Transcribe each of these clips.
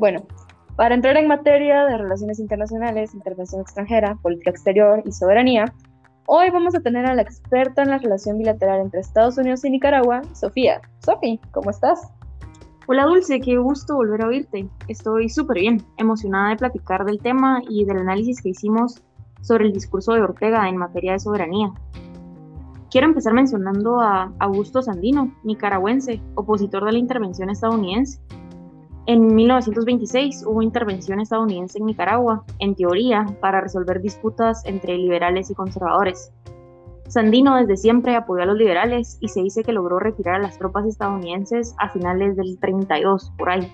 Bueno, para entrar en materia de relaciones internacionales, intervención extranjera, política exterior y soberanía, hoy vamos a tener a la experta en la relación bilateral entre Estados Unidos y Nicaragua, Sofía. Sofi, ¿cómo estás? Hola Dulce, qué gusto volver a oírte. Estoy súper bien, emocionada de platicar del tema y del análisis que hicimos sobre el discurso de Ortega en materia de soberanía. Quiero empezar mencionando a Augusto Sandino, nicaragüense, opositor de la intervención estadounidense. En 1926 hubo intervención estadounidense en Nicaragua, en teoría, para resolver disputas entre liberales y conservadores. Sandino desde siempre apoyó a los liberales y se dice que logró retirar a las tropas estadounidenses a finales del 32, por ahí.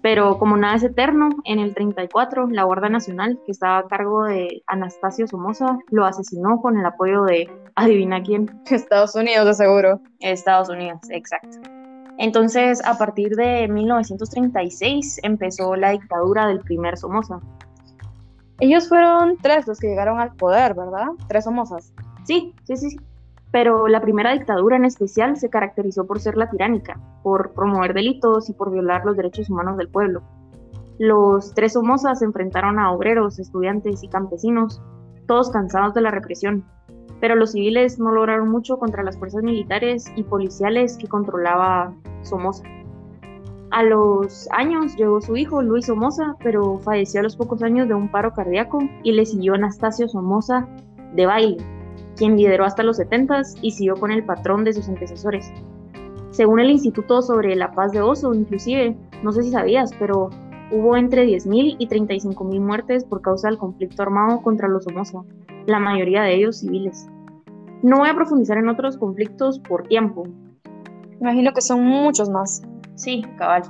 Pero como nada es eterno, en el 34 la Guardia Nacional, que estaba a cargo de Anastasio Somoza, lo asesinó con el apoyo de, adivina quién. Estados Unidos, de seguro. Estados Unidos, exacto. Entonces, a partir de 1936 empezó la dictadura del primer Somoza. Ellos fueron tres los que llegaron al poder, ¿verdad? Tres Somozas. Sí, sí, sí pero la primera dictadura en especial se caracterizó por ser la tiránica, por promover delitos y por violar los derechos humanos del pueblo. Los tres Somozas se enfrentaron a obreros, estudiantes y campesinos, todos cansados de la represión, pero los civiles no lograron mucho contra las fuerzas militares y policiales que controlaba Somoza. A los años llegó su hijo Luis Somoza, pero falleció a los pocos años de un paro cardíaco y le siguió Anastasio Somoza de baile, quien lideró hasta los 70 y siguió con el patrón de sus antecesores. Según el Instituto sobre la Paz de Oso, inclusive, no sé si sabías, pero hubo entre 10.000 y 35.000 muertes por causa del conflicto armado contra los Somoza, la mayoría de ellos civiles. No voy a profundizar en otros conflictos por tiempo. Imagino que son muchos más. Sí, cabal.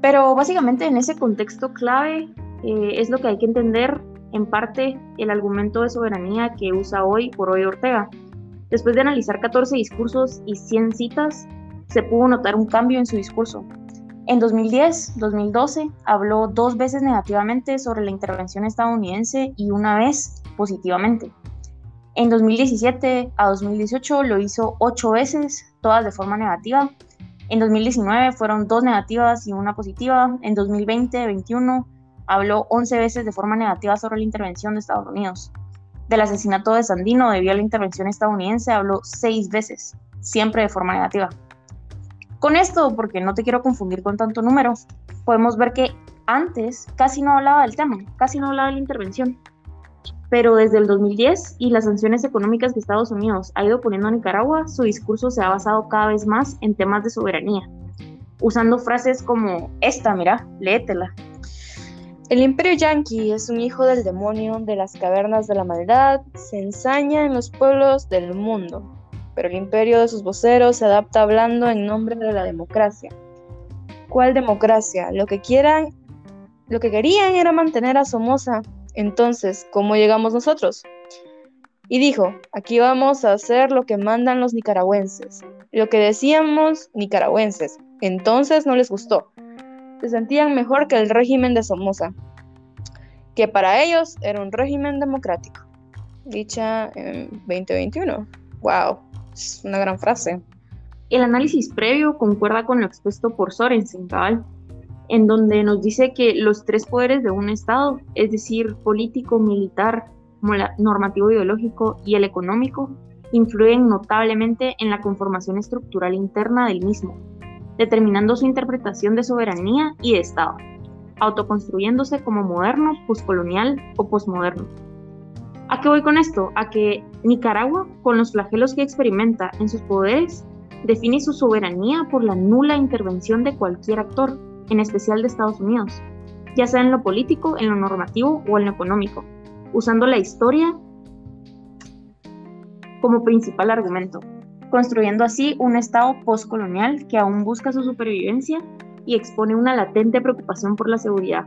Pero básicamente en ese contexto clave eh, es lo que hay que entender en parte el argumento de soberanía que usa hoy por hoy Ortega. Después de analizar 14 discursos y 100 citas, se pudo notar un cambio en su discurso. En 2010-2012 habló dos veces negativamente sobre la intervención estadounidense y una vez positivamente. En 2017 a 2018 lo hizo ocho veces, todas de forma negativa. En 2019 fueron dos negativas y una positiva. En 2020-21 habló 11 veces de forma negativa sobre la intervención de Estados Unidos. Del asesinato de Sandino debido a la intervención estadounidense habló 6 veces, siempre de forma negativa. Con esto, porque no te quiero confundir con tanto número, podemos ver que antes casi no hablaba del tema, casi no hablaba de la intervención. Pero desde el 2010 y las sanciones económicas que Estados Unidos ha ido poniendo a Nicaragua, su discurso se ha basado cada vez más en temas de soberanía, usando frases como esta, mira, léetela, el imperio yanqui es un hijo del demonio de las cavernas de la maldad, se ensaña en los pueblos del mundo, pero el imperio de sus voceros se adapta hablando en nombre de la democracia. ¿Cuál democracia? Lo que quieran, lo que querían era mantener a Somoza. Entonces, ¿cómo llegamos nosotros? Y dijo, aquí vamos a hacer lo que mandan los nicaragüenses, lo que decíamos nicaragüenses. Entonces no les gustó se sentían mejor que el régimen de Somoza, que para ellos era un régimen democrático. Dicha en 2021. ¡Wow! Es una gran frase. El análisis previo concuerda con lo expuesto por Sorensen, en donde nos dice que los tres poderes de un Estado, es decir, político, militar, normativo ideológico y el económico, influyen notablemente en la conformación estructural interna del mismo, determinando su interpretación de soberanía y de Estado, autoconstruyéndose como moderno, poscolonial o posmoderno. ¿A qué voy con esto? A que Nicaragua, con los flagelos que experimenta en sus poderes, define su soberanía por la nula intervención de cualquier actor, en especial de Estados Unidos, ya sea en lo político, en lo normativo o en lo económico, usando la historia como principal argumento construyendo así un Estado postcolonial que aún busca su supervivencia y expone una latente preocupación por la seguridad,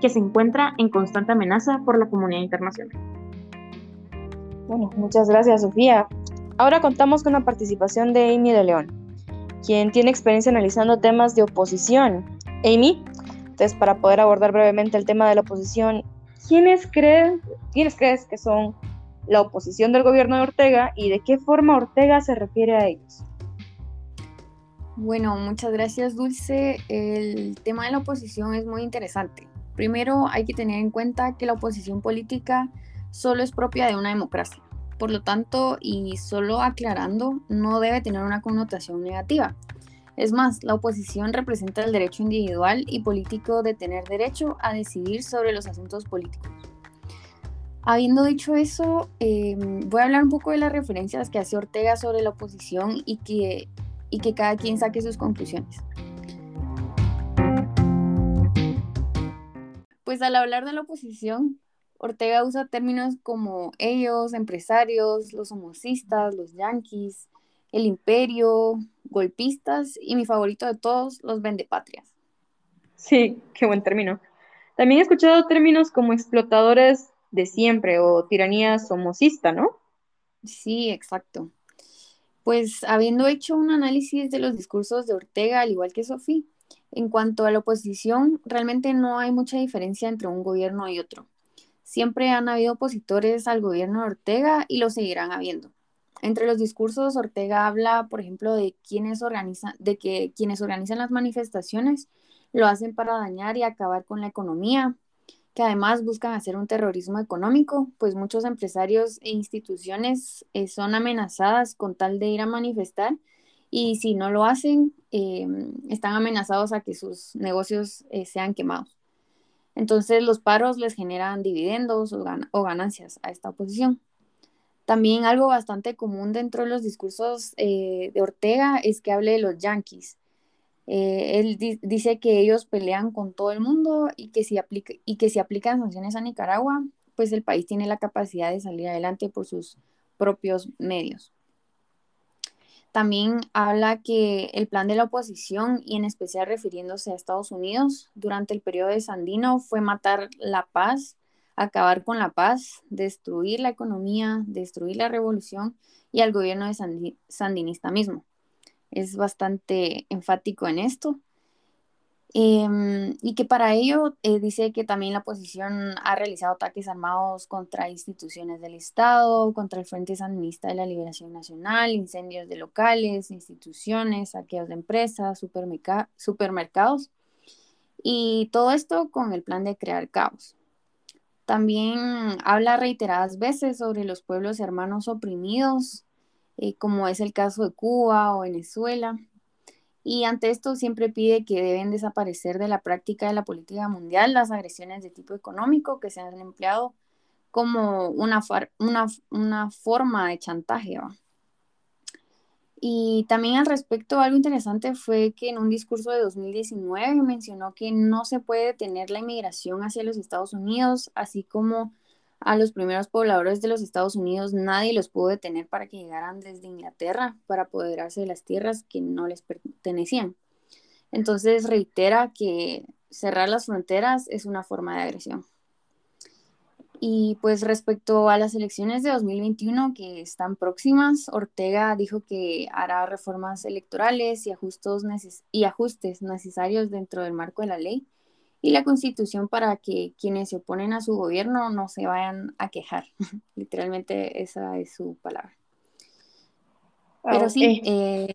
que se encuentra en constante amenaza por la comunidad internacional. Bueno, muchas gracias, Sofía. Ahora contamos con la participación de Amy de León, quien tiene experiencia analizando temas de oposición. Amy, entonces para poder abordar brevemente el tema de la oposición, ¿quiénes, creen, ¿quiénes crees que son la oposición del gobierno de Ortega y de qué forma Ortega se refiere a ellos. Bueno, muchas gracias Dulce. El tema de la oposición es muy interesante. Primero hay que tener en cuenta que la oposición política solo es propia de una democracia. Por lo tanto, y solo aclarando, no debe tener una connotación negativa. Es más, la oposición representa el derecho individual y político de tener derecho a decidir sobre los asuntos políticos. Habiendo dicho eso, em, voy a hablar un poco de las referencias que hace Ortega sobre la oposición y que, y que cada quien saque sus conclusiones. Pues al hablar de la oposición, Ortega usa términos como ellos, empresarios, los homocistas, los yanquis, el imperio, golpistas y mi favorito de todos, los vendepatrias. Sí, qué buen término. También he escuchado términos como explotadores de siempre o tiranía somocista, ¿no? Sí, exacto. Pues habiendo hecho un análisis de los discursos de Ortega, al igual que Sofía, en cuanto a la oposición, realmente no hay mucha diferencia entre un gobierno y otro. Siempre han habido opositores al gobierno de Ortega y lo seguirán habiendo. Entre los discursos, Ortega habla, por ejemplo, de quienes organizan, de que quienes organizan las manifestaciones lo hacen para dañar y acabar con la economía, que además buscan hacer un terrorismo económico, pues muchos empresarios e instituciones eh, son amenazadas con tal de ir a manifestar y si no lo hacen, em, están amenazados a que sus negocios eh, sean quemados. Entonces los paros les generan dividendos o, ganancias a esta oposición. También algo bastante común dentro de los discursos eh, de Ortega es que hable de los yanquis. Eh, él dice que ellos pelean con todo el mundo y que, si y que si aplican sanciones a Nicaragua, pues el país tiene la capacidad de salir adelante por sus propios medios. También habla que el plan de la oposición, y en especial refiriéndose a Estados Unidos, durante el periodo de Sandino fue matar la paz, acabar con la paz, destruir la economía, destruir la revolución y al gobierno de Sandinista mismo. Es bastante enfático en esto. Em, y que para ello eh, dice que también la oposición ha realizado ataques armados contra instituciones del Estado, contra el Frente Sandinista de la Liberación Nacional, incendios de locales, instituciones, saqueos de empresas, supermercados, y todo esto con el plan de crear caos. También habla reiteradas veces sobre los pueblos hermanos oprimidos, eh, como es el caso de Cuba o Venezuela, y ante esto siempre pide que deben desaparecer de la práctica de la política mundial las agresiones de tipo económico que se han empleado como una, una, forma de chantaje. Y también al respecto, algo interesante fue que en un discurso de 2019 mencionó que no se puede detener la inmigración hacia los Estados Unidos, así como a los primeros pobladores de los Estados Unidos nadie los pudo detener para que llegaran desde Inglaterra para apoderarse de las tierras que no les pertenecían. Entonces reitera que cerrar las fronteras es una forma de agresión. Y pues respecto a las elecciones de 2021 que están próximas, Ortega dijo que hará reformas electorales y y ajustes necesarios dentro del marco de la ley y la constitución para que quienes se oponen a su gobierno no se vayan a quejar. Literalmente esa es su palabra. Pero sí, eh,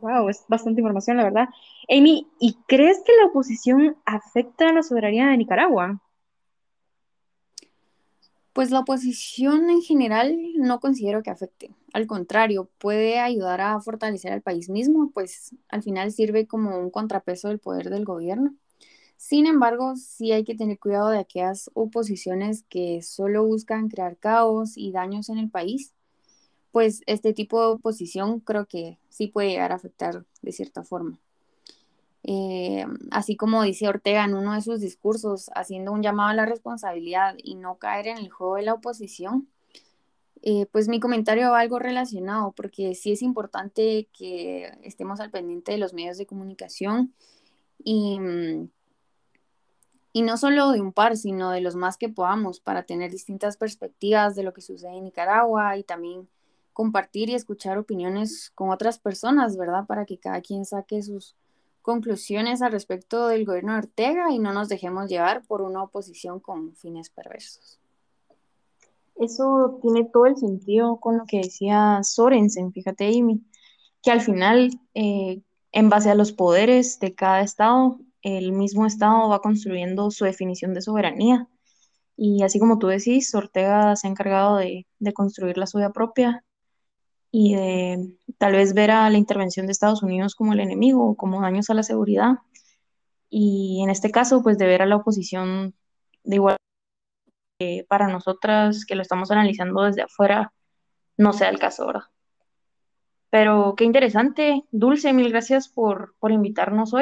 Wow, es bastante información, la verdad. Amy, ¿y crees que la oposición afecta a la soberanía de Nicaragua? Pues la oposición en general no considero que afecte. Al contrario, puede ayudar a fortalecer al país mismo, pues al final sirve como un contrapeso del poder del gobierno. Sin embargo, sí hay que tener cuidado de aquellas oposiciones que solo buscan crear caos y daños en el país, pues este tipo de oposición creo que sí puede llegar a afectar de cierta forma. Eh, así como dice Ortega en uno de sus discursos, haciendo un llamado a la responsabilidad y no caer en el juego de la oposición, eh, pues mi comentario va algo relacionado, porque sí es importante que estemos al pendiente de los medios de comunicación y, mm, y no solo de un par, sino de los más que podamos para tener distintas perspectivas de lo que sucede en Nicaragua y también compartir y escuchar opiniones con otras personas, ¿verdad? Para que cada quien saque sus conclusiones al respecto del gobierno de Ortega y no nos dejemos llevar por una oposición con fines perversos. Eso tiene todo el sentido con lo que decía Sorensen, fíjate, Amy. que al final, eh, en base a los poderes de cada estado, el mismo estado va construyendo su definición de soberanía. Y así como tú decís, Ortega se ha encargado de, de construir la suya propia y de tal vez ver a la intervención de Estados Unidos como el enemigo o como daños a la seguridad. Y en este caso, pues de ver a la oposición de igual eh, para nosotras que lo estamos analizando desde afuera, no sea el caso, ¿verdad? Pero qué interesante, Dulce, mil gracias por, por invitarnos hoy.